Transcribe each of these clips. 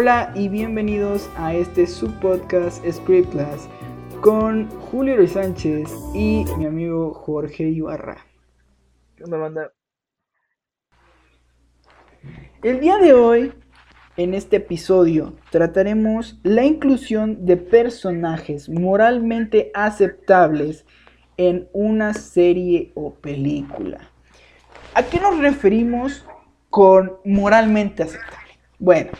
Hola y bienvenidos a este subpodcast Script Class con Julio Luis Sánchez y mi amigo Jorge Ibarra. ¿Qué onda, banda? El día de hoy, en este episodio, trataremos la inclusión de personajes moralmente aceptables en una serie o película. ¿A qué nos referimos con moralmente aceptable? Bueno,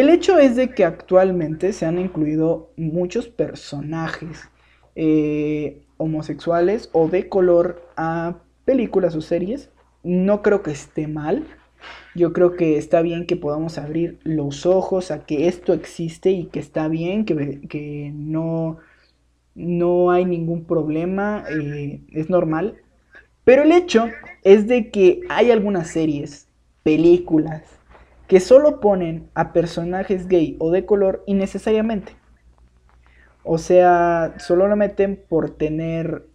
el hecho es de que actualmente se han incluido muchos personajes eh, homosexuales o de color a películas o series. No creo que esté mal. Yo creo que está bien que podamos abrir los ojos a que esto existe y que está bien, que, que no, no hay ningún problema, eh, es normal. Pero el hecho es de que hay algunas series, películas, que solo ponen a personajes gay o de color innecesariamente. O sea, solo lo meten por tener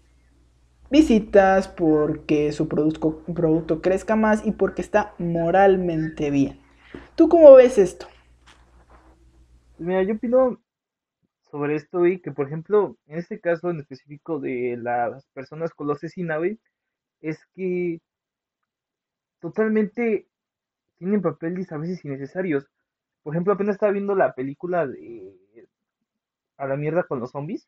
visitas, porque su producto, crezca más y porque está moralmente bien. ¿Tú cómo ves esto? Mira, yo opino sobre esto, y que por ejemplo, en este caso en específico de las personas con los es que totalmente tienen papeles a veces innecesarios. Por ejemplo, apenas estaba viendo la película de A la mierda con los zombies.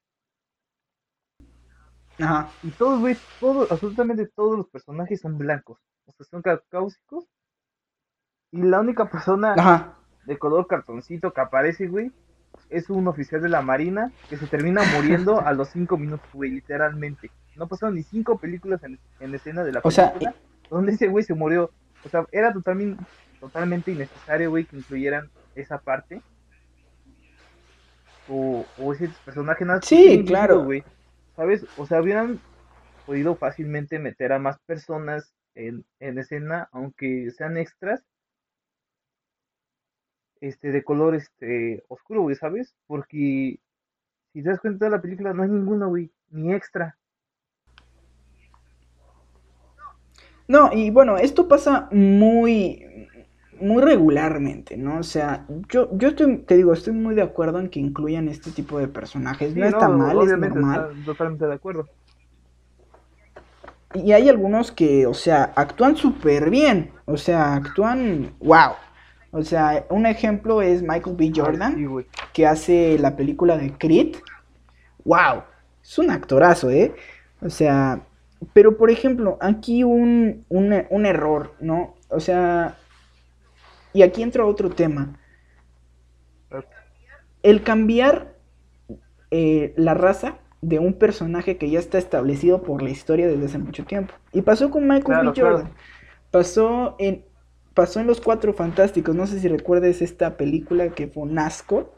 Ajá. Y todos, güey, todos, absolutamente todos los personajes son blancos. O sea, son caucásicos. Y la única persona de color cartoncito que aparece, güey, es un oficial de la marina que se termina muriendo a los cinco minutos, güey, literalmente. No pasaron ni cinco películas en, en escena de la película donde ese güey se murió. O sea, era totalmente, totalmente innecesario, güey, que incluyeran esa parte. O, o ese personaje nada. Sí, claro. Güey. ¿Sabes? O sea, hubieran podido fácilmente meter a más personas en, en escena, aunque sean extras, este, de color este oscuro, güey, ¿sabes? Porque si te das cuenta de la película, no hay ninguno, güey, ni extra. No, y bueno, esto pasa muy, muy regularmente, ¿no? O sea, yo, yo te digo, estoy muy de acuerdo en que incluyan este tipo de personajes. no, está mal, es normal. totalmente de acuerdo. Y hay algunos que, o sea, actúan súper bien. O sea, actúan, wow. O sea, un ejemplo es Michael B. Jordan, que hace la película de Creed. ¡Wow! Es un actorazo, ¿eh? O sea, pero por ejemplo, aquí un, un, error, ¿no? O sea, y aquí entra otro tema. El cambiar eh, la raza de un personaje que ya está establecido por la historia desde hace mucho tiempo. Y pasó con Michael B. Jordan. Pasó en pasó en Los Cuatro Fantásticos. No sé si recuerdes esta película que fue un asco.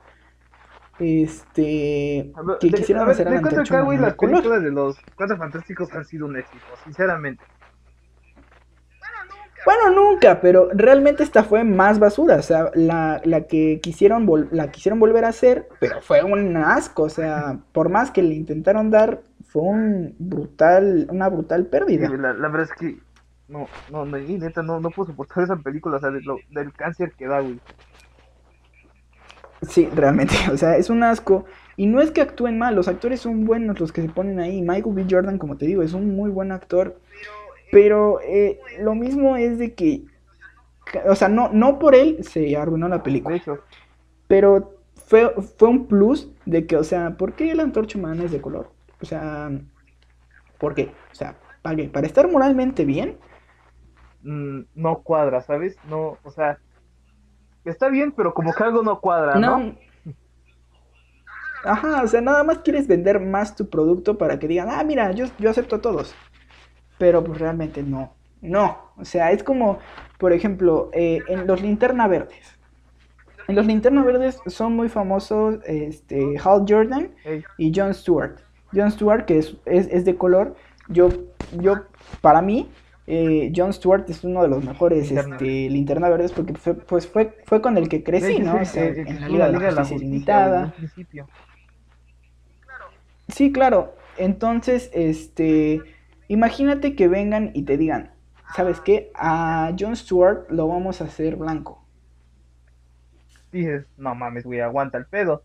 Este. que quisieron hacer a güey, las películas de los Cuatro Fantásticos han sido un éxito, sinceramente. Bueno, nunca, pero realmente esta fue más basura. O sea, la, la que quisieron la quisieron volver a hacer, pero fue un asco. O sea, por más que le intentaron dar, fue un brutal, una brutal pérdida. la, la verdad es que no, no, no, neta, no, no puedo soportar esa película, o sea, del cáncer que da, güey. Sí, realmente, o sea, es un asco. Y no es que actúen mal, los actores son buenos los que se ponen ahí. Michael B. Jordan, como te digo, es un muy buen actor. Pero eh, lo mismo es de que, o sea, no, no por él se arruinó la película. Pero fue, fue un plus de que, o sea, ¿por qué la antorcha humana es de color? O sea, ¿por qué? O sea, ¿para Para estar moralmente bien Mm, no cuadra, ¿sabes? No, o sea, está bien, pero como que algo no cuadra, ¿no? Ajá, o sea, nada más quieres vender más tu producto para que digan, ah, mira, yo, yo acepto a todos. Pero pues realmente no. No, o sea, es como, por ejemplo, eh, en los linterna verdes. En los linterna verdes son muy famosos este, Hal Jordan y John Stewart. John Stewart, que es, es, es de color, yo, yo, para mí, eh, John Stewart es uno de los mejores linterna, este, linterna verdes porque fue, pues fue, fue con el que crecí, ¿no? en la Liga, de la Justicia Limitada. Sí, claro. Entonces, este, imagínate que vengan y te digan, ¿sabes qué? A John Stewart lo vamos a hacer blanco. dices, no mames, güey, aguanta el pedo.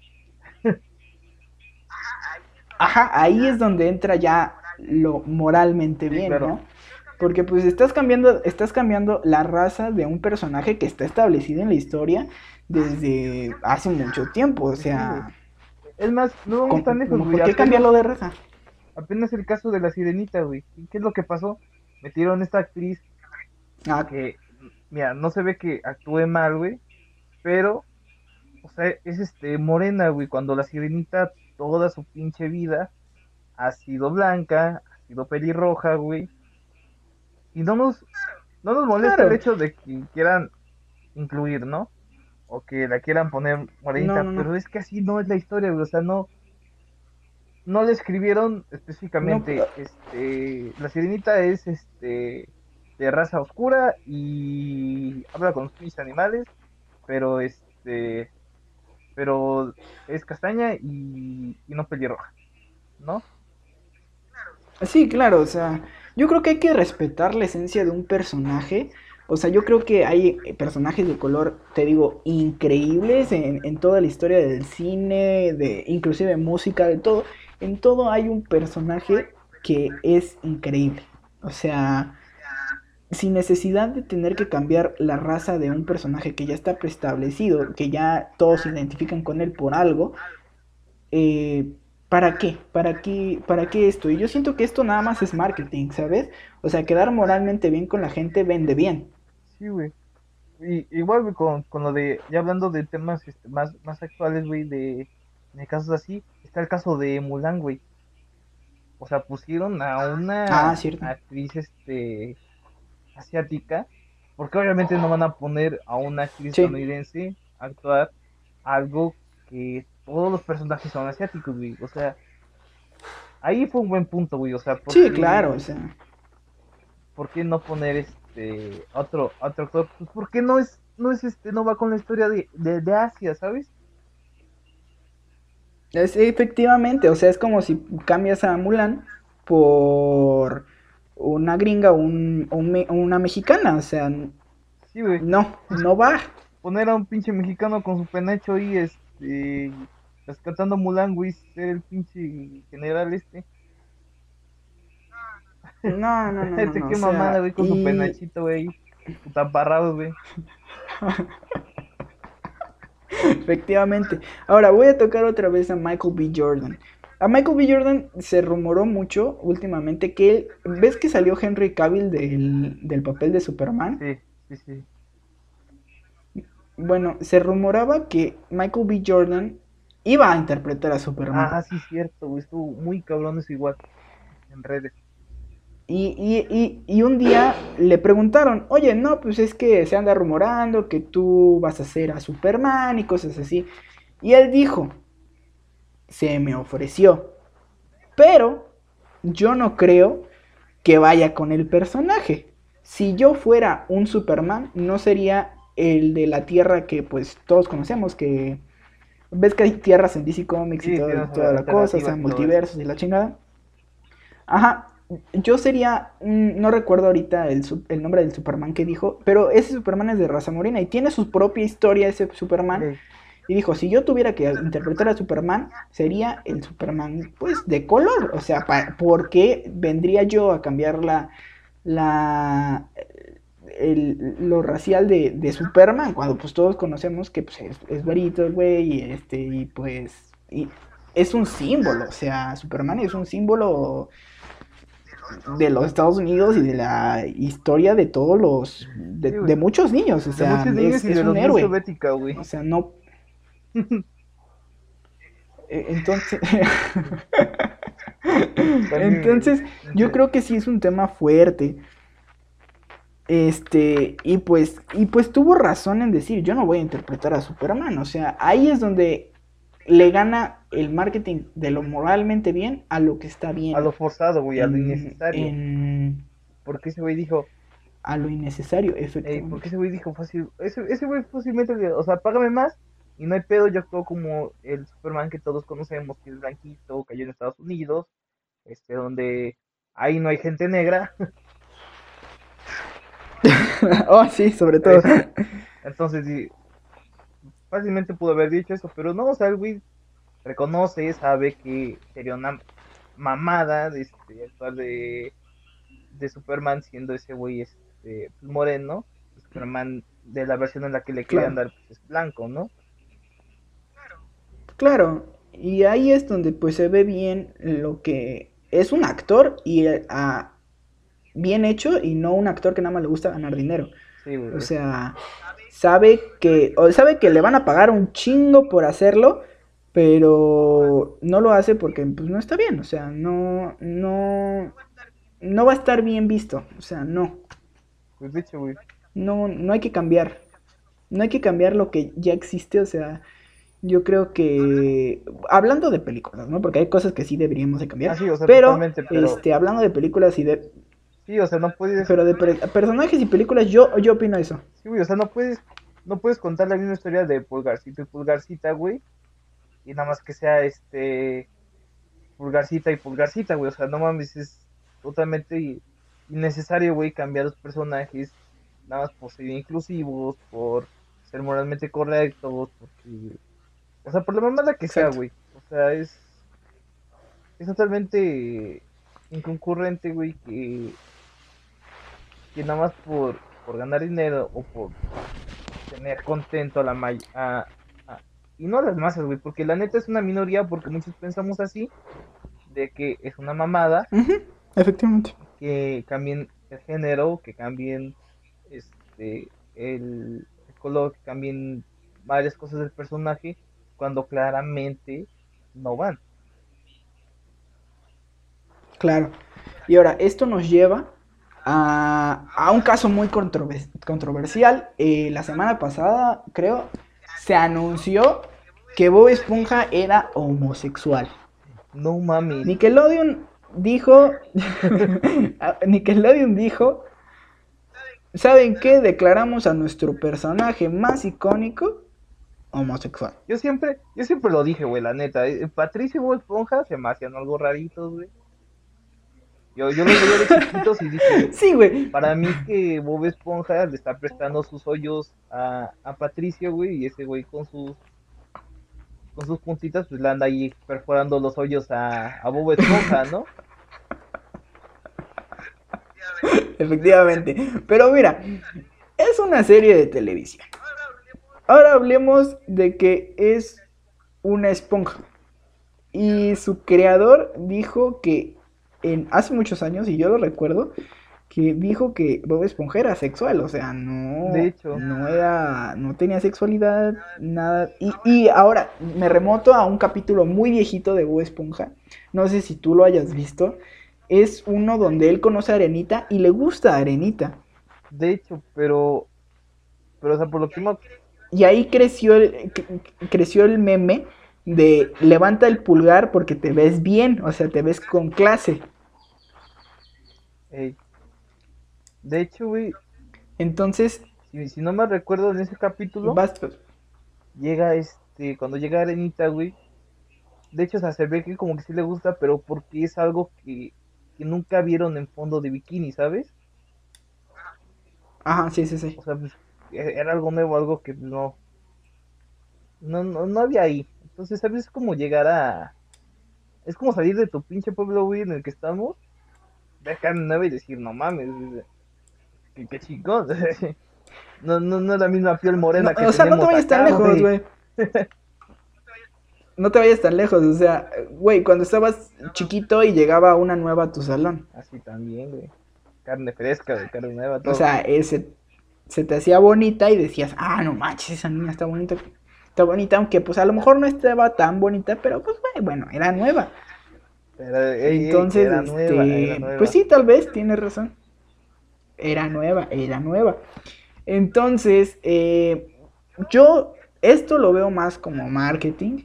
Ajá, ahí es donde entra ya lo moralmente bien, ¿no? Porque pues estás cambiando, estás cambiando la raza de un personaje que está establecido en la historia desde hace mucho tiempo, o sea... Es más, no vamos tan lejos. ¿Por qué cambiarlo de raza? Apenas el caso de la sirenita, güey. ¿Qué es lo que pasó? Metieron esta actriz ah. que, mira, no se ve que actúe mal, güey, pero, o sea, es este, morena, güey, cuando la sirenita toda su pinche vida ha sido blanca, ha sido pelirroja, güey. Y no nos, no nos molesta el hecho de que quieran incluir, ¿no? O que la quieran poner morenita, pero es que así no es la historia, güey, o sea, no no le escribieron específicamente este la sirenita es este de raza oscura y habla con sus animales pero este pero es castaña y, y no pelirroja no sí claro o sea yo creo que hay que respetar la esencia de un personaje. O sea, yo creo que hay personajes de color, te digo, increíbles en, en, toda la historia del cine, de inclusive música, de todo en todo hay un personaje que es increíble. O sea, sin necesidad de tener que cambiar la raza de un personaje que ya está preestablecido, que ya todos se identifican con él por algo, eh, ¿para qué? ¿Para qué? ¿Para qué esto? Y yo siento que esto nada más es marketing, ¿sabes? O sea, quedar moralmente bien con la gente vende bien. Sí, güey. Y, igual, güey, con, con, lo de, ya hablando de temas este, más, más actuales, güey, de, de casos así, está el caso de Mulan, güey. O sea, pusieron a una ah, actriz este asiática, porque obviamente no van a poner a una actriz estadounidense a actuar algo que todos los personajes son asiáticos, güey. O sea, ahí fue un buen punto, güey. O sea, sí, claro, o sea. ¿Por qué no poner este otro otro actor? Pues porque no es no es este no va con la historia de, de, de Asia, ¿sabes? Es, efectivamente, o sea, es como si cambias a Mulan por una gringa o un, una mexicana, o sea, no, no va. Poner a un pinche mexicano con su penacho y este, rescatando Mulan, güey, ser el pinche general este. No, no, no. Este qué mamada, güey, con su penachito, güey, taparrado, güey. Efectivamente. Ahora voy a tocar otra vez a Michael B. Jordan. A Michael B. Jordan se rumoró mucho últimamente que él, ¿ves que salió Henry Cavill del, papel de Superman? Sí, sí, sí. Bueno, se rumoraba que Michael B. Jordan iba a interpretar a Superman. Ah, sí, cierto, estuvo muy cabrón eso igual en redes. Y, un día le preguntaron, oye, no, pues es que se anda rumorando que tú vas a ser a Superman y cosas así. Y él dijo, se me ofreció, pero yo no creo que vaya con el personaje. Si yo fuera un Superman, no sería el de la Tierra que pues todos conocemos, que ves que hay tierras en DC Comics y toda la cosa, o sea, multiversos y la chingada. Ajá, yo sería, no recuerdo ahorita el, el, nombre del Superman que dijo, pero ese Superman es de raza morena y tiene su propia historia ese Superman. Y dijo, si yo tuviera que interpretar a Superman, sería el Superman, pues, de color. O sea, ¿por qué vendría yo a cambiar la, la, el, lo racial de, de, Superman? Cuando, pues, todos conocemos que, pues, es, es verito el güey, y, este, y, pues, y es un símbolo. O sea, Superman es un símbolo de los Estados Unidos y de la historia de todos los de, muchos niños o sea es, un héroe. O sea no. E, entonces entonces yo creo que sí es un tema fuerte. Este y pues y pues tuvo razón en decir yo no voy a interpretar a Superman o sea ahí es donde le gana el marketing de lo moralmente bien a lo que está bien. A lo forzado, güey, a lo innecesario. Porque ese güey dijo... A lo innecesario, efectivamente. porque ese güey dijo fácil... Ese, ese güey fácilmente, o sea, págame más y no hay pedo, yo actúo como el Superman que todos conocemos, que es blanquito, cayó en Estados Unidos, este, donde ahí no hay gente negra. oh, sí, sobre todo. Entonces, fácilmente pudo haber dicho eso, pero no, o sea, el güey reconoce, sabe que sería una mamada de este, actuar de, de Superman siendo ese güey este, pues, moreno, Superman de la versión en la que le querían dar pues, es blanco, ¿no? Claro, y ahí es donde pues se ve bien lo que es un actor y uh, bien hecho y no un actor que nada más le gusta ganar dinero. o sea, sabe que o sabe que le van a pagar un chingo por hacerlo, pero no lo hace porque pues no está bien, o sea, no no no va a estar bien visto, o sea, no. Pues dicho, güey. No no hay que cambiar. No hay que cambiar lo que ya existe, o sea, yo creo que hablando de películas, ¿no? Porque hay cosas que sí deberíamos de cambiar. Ah, pero, este hablando de películas y de Sí, o sea, no puedes Pero de personajes y películas yo yo opino eso. Sí, güey, o sea, no puedes no puedes contar la misma historia de Pulgarcito y Pulgarcita, güey. Y nada más que sea este Pulgarcita y Pulgarcita, güey, o sea, no mames, es totalmente innecesario, güey, cambiar los personajes nada más por ser inclusivos, por ser moralmente correctos, porque o sea, por la mamada que sea, güey. O sea, es. Es totalmente inconcurrente, güey, que. Que nada más por, por ganar dinero o por tener contento a la may y no a las masas, güey, porque la neta es una minoría, porque muchos pensamos así, de que es una mamada. Efectivamente. Que cambien el género, que cambien este el, el color, que cambien varias cosas del personaje cuando claramente no van. Claro. Y ahora, esto nos lleva a, un caso muy controversial. Eh, la semana pasada, creo, se anunció que Bob Esponja era homosexual. No mami. Nickelodeon dijo. Nickelodeon dijo. ¿Saben qué? Declaramos a nuestro personaje más icónico homosexual. Yo siempre, yo siempre lo dije, güey, la neta. Eh, Patricio y Bob Esponja se me hacían algo raritos, güey. Yo, yo los veía de chiquitos y dije, sí, güey. Para mí que Bob Esponja le está prestando sus hoyos a, a Patricio, güey, y ese güey con sus con sus puntitas, pues le anda ahí perforando los hoyos a, a Bob Esponja, ¿no? Efectivamente. Pero mira, es una serie de televisión. Ahora hablemos de que es una esponja. Y su creador dijo que en hace muchos años, y yo lo recuerdo, que dijo que Bob Esponja era sexual, o sea, no, de hecho. no era, no tenía sexualidad, nada. Y, y ahora me remoto a un capítulo muy viejito de Bob Esponja, no sé si tú lo hayas visto, es uno donde él conoce a Arenita y le gusta a Arenita. De hecho, pero, pero o sea, por lo que y ahí creció el, creció el meme de levanta el pulgar porque te ves bien, o sea, te ves con clase. De hecho, güey. Entonces. Si, no me recuerdo en ese capítulo. Llega este. Cuando llega Arenita, güey. De hecho, o se ve que como que sí le gusta, pero porque es algo que, que nunca vieron en fondo de bikini, ¿sabes? Ajá, sí, sí, sí. O sea, pues e-, era algo nuevo, algo que no, no, no, había ahí. Entonces, ¿sabes? Es como llegar a... Es como salir de tu pinche pueblo, güey, en el que estamos, carne nueva y decir, no mames, qué, qué chingón. no, no, no es la misma piel morena que O sea, no te vayas tan lejos, güey. no te vayas tan lejos, o sea, güey, cuando estabas chiquito y llegaba una nueva a tu salón. Así también, güey. Carne fresca, de carne nueva, todo. O sea, ese se te hacía bonita y decías, ah, no manches, esa niña está bonita, está bonita, aunque pues a lo mejor no estaba tan bonita, pero pues bueno, era nueva. Entonces, este, pues sí, tal vez, tienes razón. Era nueva, era nueva. Entonces, eh, yo esto lo veo más como marketing.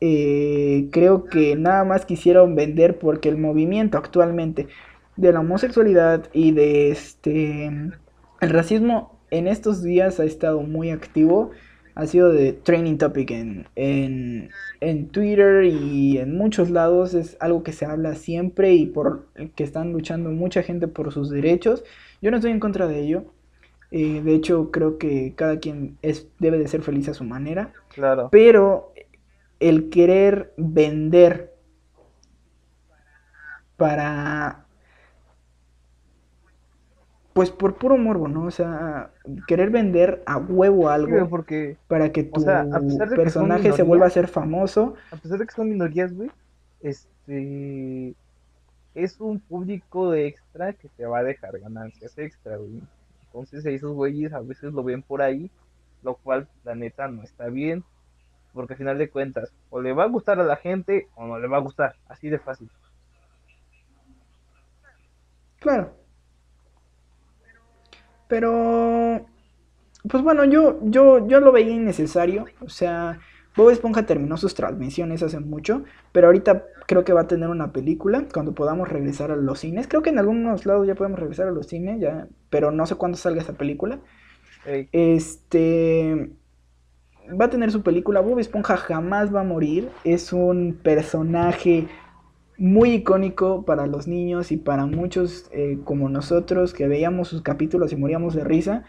Eh, creo que nada más quisieron vender porque el movimiento actualmente de la homosexualidad y de este el racismo en estos días ha estado muy activo. Ha sido de training topic en, en, Twitter y en muchos lados. Es algo que se habla siempre y por que están luchando mucha gente por sus derechos. Yo no estoy en contra de ello. Eh, de hecho, creo que cada quien es, debe de ser feliz a su manera. Claro. Pero el querer vender para pues por puro morbo, ¿no? O sea, querer vender a huevo algo porque, para que tu personaje se vuelva a ser famoso. A pesar de que son minorías, güey, este es un público de extra que te va a dejar ganancias extra, güey. Entonces esos güeyes a veces lo ven por ahí, lo cual la neta no está bien, porque al final de cuentas, o le va a gustar a la gente o no le va a gustar, así de fácil. Claro. Pero, pues bueno, yo, yo, yo lo veía innecesario. O sea, Bob Esponja terminó sus transmisiones hace mucho, pero ahorita creo que va a tener una película cuando podamos regresar a los cines. Creo que en algunos lados ya podemos regresar a los cines, ya, pero no sé cuándo salga esa película. Este va a tener su película. Bob Esponja jamás va a morir. Es un personaje muy icónico para los niños y para muchos eh, como nosotros que veíamos sus capítulos y moríamos de risa.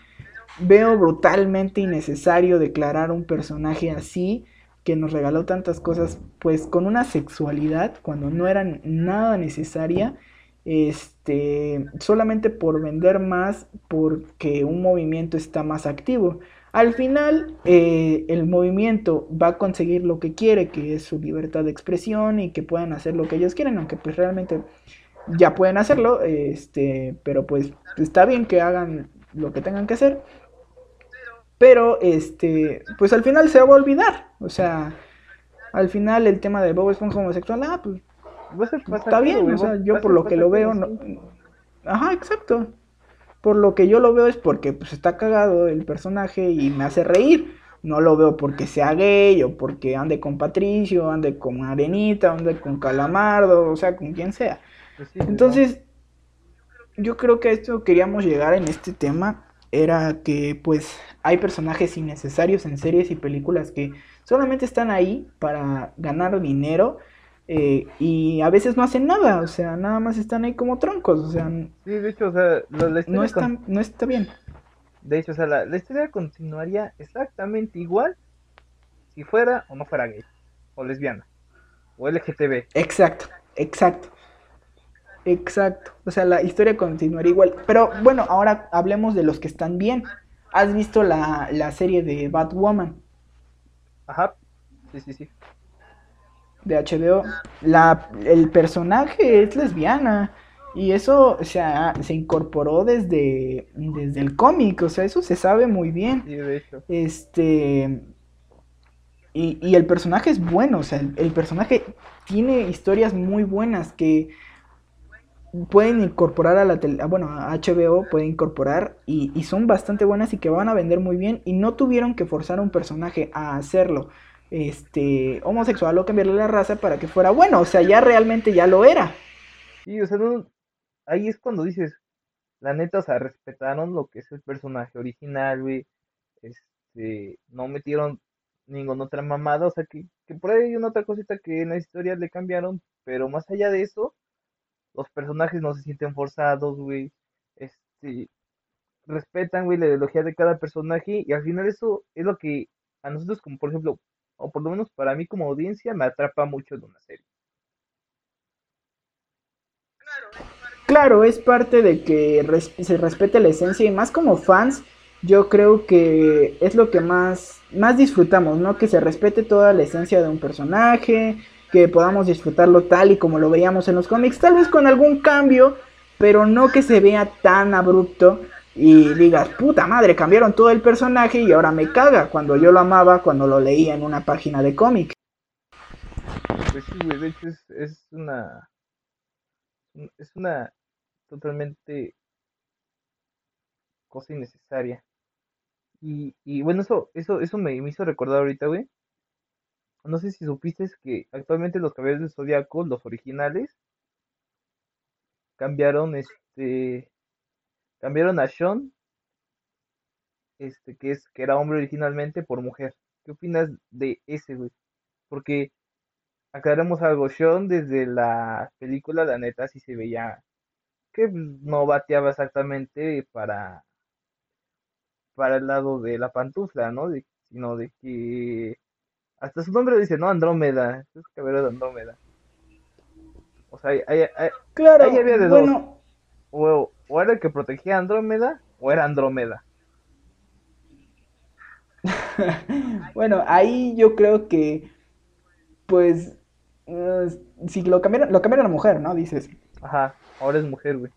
Veo brutalmente innecesario declarar un personaje así que nos regaló tantas cosas pues con una sexualidad cuando no era nada necesaria este solamente por vender más porque un movimiento está más activo al final, eh, el movimiento va a conseguir lo que quiere, que es su libertad de expresión y que puedan hacer lo que ellos quieren, aunque pues realmente ya pueden hacerlo, este, pero pues está bien que hagan lo que tengan que hacer. Pero, este, pues al final se va a olvidar. O sea, al final el tema de Bob Esponja homosexual, ah, pues está bien. O sea, yo por lo que lo veo, no... Ajá, exacto por lo que yo lo veo es porque pues está cagado el personaje y me hace reír. No lo veo porque sea gay o porque ande con Patricio, ande con Arenita, ande con Calamardo, o sea, con quien sea. Pues Entonces, yo creo que a esto queríamos llegar en este tema. Era que pues hay personajes innecesarios en series y películas que solamente están ahí para ganar dinero eh, y a veces no hacen nada, o sea, nada más están ahí como troncos, o sea... Sí, de hecho, o sea, no, está, no está bien. De hecho, o sea, la, historia continuaría exactamente igual si fuera o no fuera gay, o lesbiana, o LGTB. Exacto, exacto. Exacto. O sea, la historia continuaría igual. Pero bueno, ahora hablemos de los que están bien. ¿Has visto la, la serie de Batwoman? Ajá. Sí, sí, sí de HBO, la, el personaje es lesbiana. Y eso, o sea, se incorporó desde, desde el cómic, o sea, eso se sabe muy bien. Este. Y, y, el personaje es bueno, o sea, el, personaje tiene historias muy buenas que pueden incorporar a la tele, bueno, a HBO puede incorporar y, y son bastante buenas y que van a vender muy bien y no tuvieron que forzar a un personaje a hacerlo este, homosexual o cambiarle la raza para que fuera bueno, o sea, ya realmente ya lo era. Sí, o sea, ahí es cuando dices, la neta, o sea, respetaron lo que es el personaje original, güey, este, no metieron ninguna otra mamada, o sea, que, que por ahí hay una otra cosita que en la historia le cambiaron, pero más allá de eso, los personajes no se sienten forzados, güey, este, respetan, güey, la ideología de cada personaje y al final eso es lo que a nosotros, como por ejemplo, o por lo menos para mí como audiencia, me atrapa mucho de una serie. Claro, es parte de que se respete la esencia y más como fans, yo creo que es lo que más, más disfrutamos, ¿no? Que se respete toda la esencia de un personaje, que podamos disfrutarlo tal y como lo veíamos en los cómics, tal vez con algún cambio, pero no que se vea tan abrupto y digas, puta madre, cambiaron todo el personaje y ahora me caga cuando yo lo amaba cuando lo leía en una página de cómic. Pues sí, güey, de hecho es, es una. Es una totalmente cosa innecesaria. Y, y bueno, eso, eso, eso me, me hizo recordar ahorita, güey. No sé si supiste que actualmente los caballeros de Zodíaco, los originales, cambiaron este Cambiaron a Sean, este, que es, que era hombre originalmente, por mujer. ¿Qué opinas de ese, güey? Porque aclaremos algo, Sean desde la película, la neta, sí se veía que no bateaba exactamente para para el lado de la pantufla, ¿no? De, sino de que hasta su nombre dice, ¿no? Andrómeda, es caballero de Andrómeda. O sea, hay, claro, ahí había de dos. O, o, era el que protegía a Andrómeda o era Andrómeda. bueno, ahí yo creo que, pues, eh, si lo cambiaron, lo cambiaron a mujer, ¿no? Dices. Ajá, ahora es mujer, güey.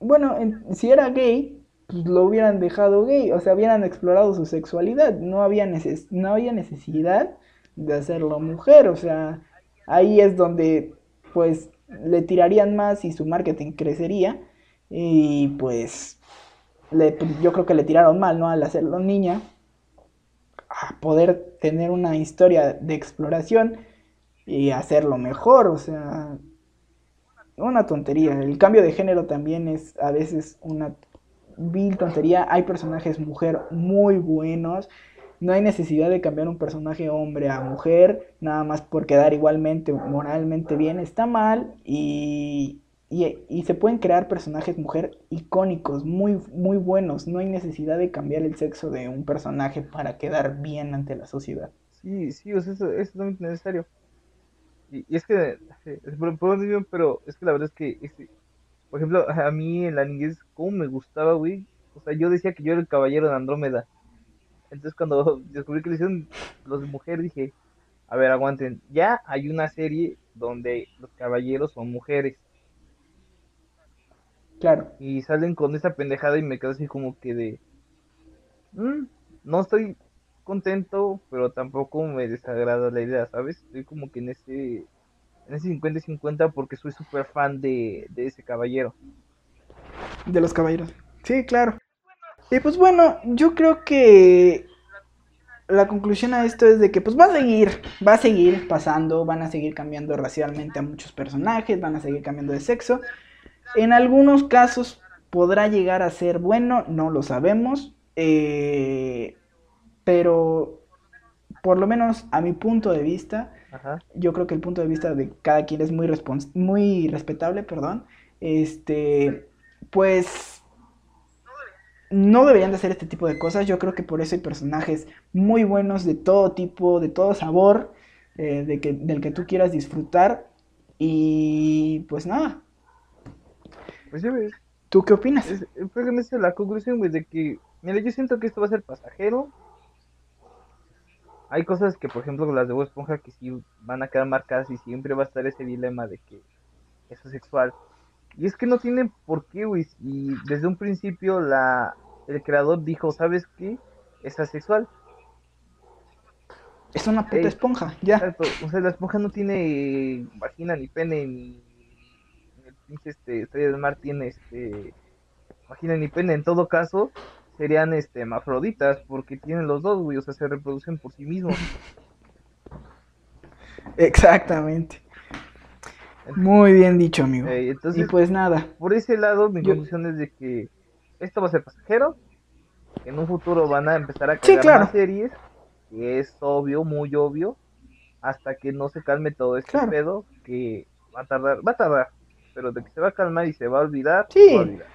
Bueno, si era gay, pues lo hubieran dejado gay, o sea, hubieran explorado su sexualidad, no había, no había necesidad de hacerlo mujer, o sea, ahí es donde, pues, le tirarían más y su marketing crecería, y pues, le, yo creo que le tiraron mal, ¿no? Al hacerlo niña, a poder tener una historia de exploración y hacerlo mejor, o sea, una tontería. El cambio de género también es a veces una vil tontería. Hay personajes mujer muy buenos. No hay necesidad de cambiar un personaje hombre a mujer, nada más por quedar igualmente moralmente bien. Está mal y, y, se pueden crear personajes mujer icónicos, muy, muy buenos. No hay necesidad de cambiar el sexo de un personaje para quedar bien ante la sociedad. Sí, sí, eso, eso es necesario. Y, es que, pero es que la verdad es que, este, por ejemplo, a mí en la niñez, ¿cómo me gustaba, güey? O sea, yo decía que yo era el caballero de Andrómeda. Entonces, cuando descubrí que le hicieron los de mujer, dije, a ver, aguanten, ya hay una serie donde los caballeros son mujeres. Claro. Y salen con esa pendejada y me quedo así como que de... Mm, no estoy contento, pero tampoco me desagrada la idea, ¿sabes? Estoy como que en ese, en ese 50 y 50 porque soy súper fan de, de ese caballero. De los caballeros. Sí, claro. Y pues bueno, yo creo que la conclusión a esto es de que pues va a seguir, va a seguir pasando, van a seguir cambiando racialmente a muchos personajes, van a seguir cambiando de sexo. En algunos casos podrá llegar a ser bueno, no lo sabemos. Eh, pero por lo menos a mi punto de vista, yo creo que el punto de vista de cada quien es muy, muy respetable, perdón. Este, pues no deberían de hacer este tipo de cosas. Yo creo que por eso hay personajes muy buenos de todo tipo, de todo sabor, eh, de que, del que tú quieras disfrutar. Y pues nada. Pues ya ves. ¿Tú qué opinas? Es, es la conclusión, güey, de que, mira, yo siento que esto va a ser pasajero hay cosas que, por ejemplo, las de Bob Esponja que sí van a quedar marcadas y siempre va a estar ese dilema de que eso es sexual. Y es que no tiene por qué, güey. Y desde un principio la, el creador dijo, ¿sabes qué? Es asexual. Es una puta esponja, ya. O sea, la esponja no tiene vagina ni pene ni, el pinche este, estrella del mar tiene este vagina ni pene. En todo caso, serían este hermafroditas porque tienen los dos, güey, o sea, se reproducen por sí mismos. Exactamente. Muy bien dicho, amigo. entonces, y pues nada. Por ese lado, mi conclusión es de que esto va a ser pasajero. en un futuro van a empezar a crear más series. Que es obvio, muy obvio. Hasta que no se calme todo este pedo. Que va a tardar, va a tardar. Pero de que se va a calmar y se va a olvidar, sí. va a olvidar.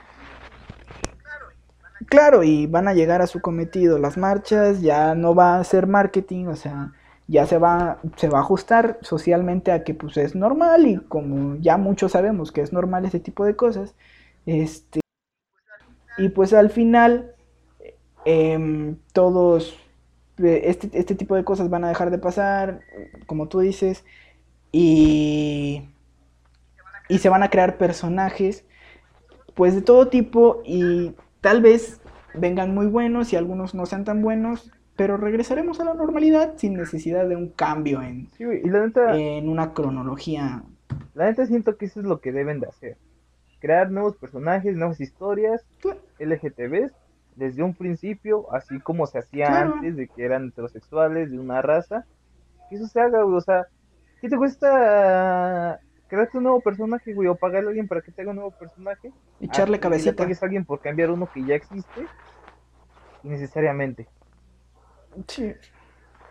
Claro, y van a llegar a su cometido las marchas, ya no va a ser marketing, o sea, ya se va, se va a ajustar socialmente a que pues es normal y como ya muchos sabemos que es normal ese tipo de cosas, este, y pues al final em, todos, eh, este, este tipo de cosas van a dejar de pasar, como tú dices, y, y se van a crear personajes pues de todo tipo y Tal vez vengan muy buenos y algunos no sean tan buenos, pero regresaremos a la normalidad sin necesidad de un cambio en, en una cronología. La neta siento que eso es lo que deben de hacer. Crear nuevos personajes, nuevas historias, LGTBs, desde un principio, así como se hacía antes de que eran heterosexuales, de una raza. Que eso se haga, O sea, ¿qué te cuesta creaste un nuevo personaje, güey, o pagarle a alguien para que te haga un nuevo personaje. Echarle cabecita. Y pagues a alguien por cambiar uno que ya existe, necesariamente. Sí.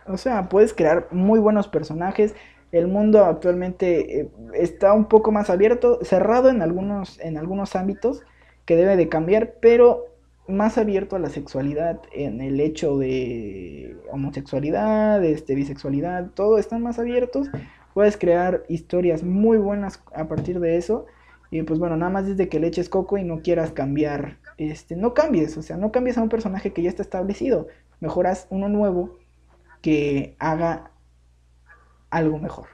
O sea, puedes crear muy buenos personajes. El mundo actualmente eh, está un poco más abierto, cerrado en algunos, en algunos ámbitos que debe de cambiar, pero más abierto a la sexualidad en el hecho de homosexualidad, este, bisexualidad, todo están más abiertos. Puedes crear historias muy buenas a partir de eso. Y pues bueno, nada más desde que le eches coco y no quieras cambiar, este, no cambies, o sea, no cambies a un personaje que ya está establecido. Mejoras uno nuevo que haga algo mejor.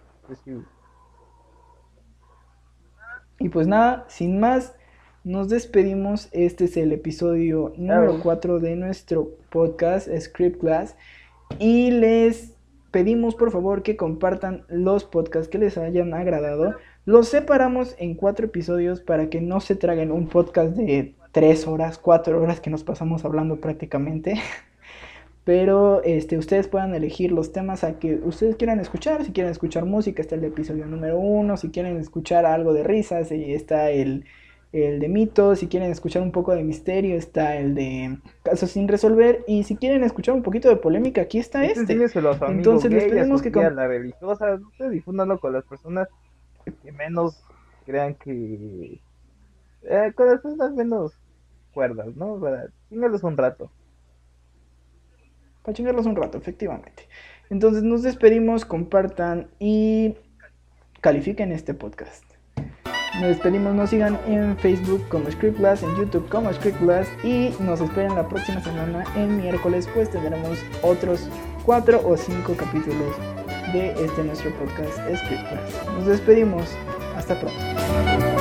Y pues nada, sin más, nos despedimos. Este es el episodio número 4 de nuestro podcast Script Class. Y les pedimos por favor que compartan los podcasts que les hayan agradado. Los separamos en cuatro episodios para que no se traguen un podcast de 3 horas, 4 horas que nos pasamos hablando prácticamente. Pero este, ustedes puedan elegir los temas a que ustedes quieran escuchar. Si quieren escuchar música, está el episodio número 1. Si quieren escuchar algo de risas, está el el de mitos, si quieren escuchar un poco de misterio, está el de casos sin resolver, y si quieren escuchar un poquito de polémica, aquí está este. Entonces les pedimos que con... la religiosa, difúndanlo con las personas que menos crean que eh, con las personas menos cuerdas, ¿no? Para un rato. Para chingarlos un rato, efectivamente. Entonces nos despedimos, compartan y califiquen este podcast. Nos despedimos, nos sigan en Facebook como Scriptblast, en YouTube como Scriptblast y nos esperen la próxima semana en miércoles pues tendremos otros cuatro o cinco capítulos de este nuestro podcast Scriptblast. Nos despedimos, hasta pronto.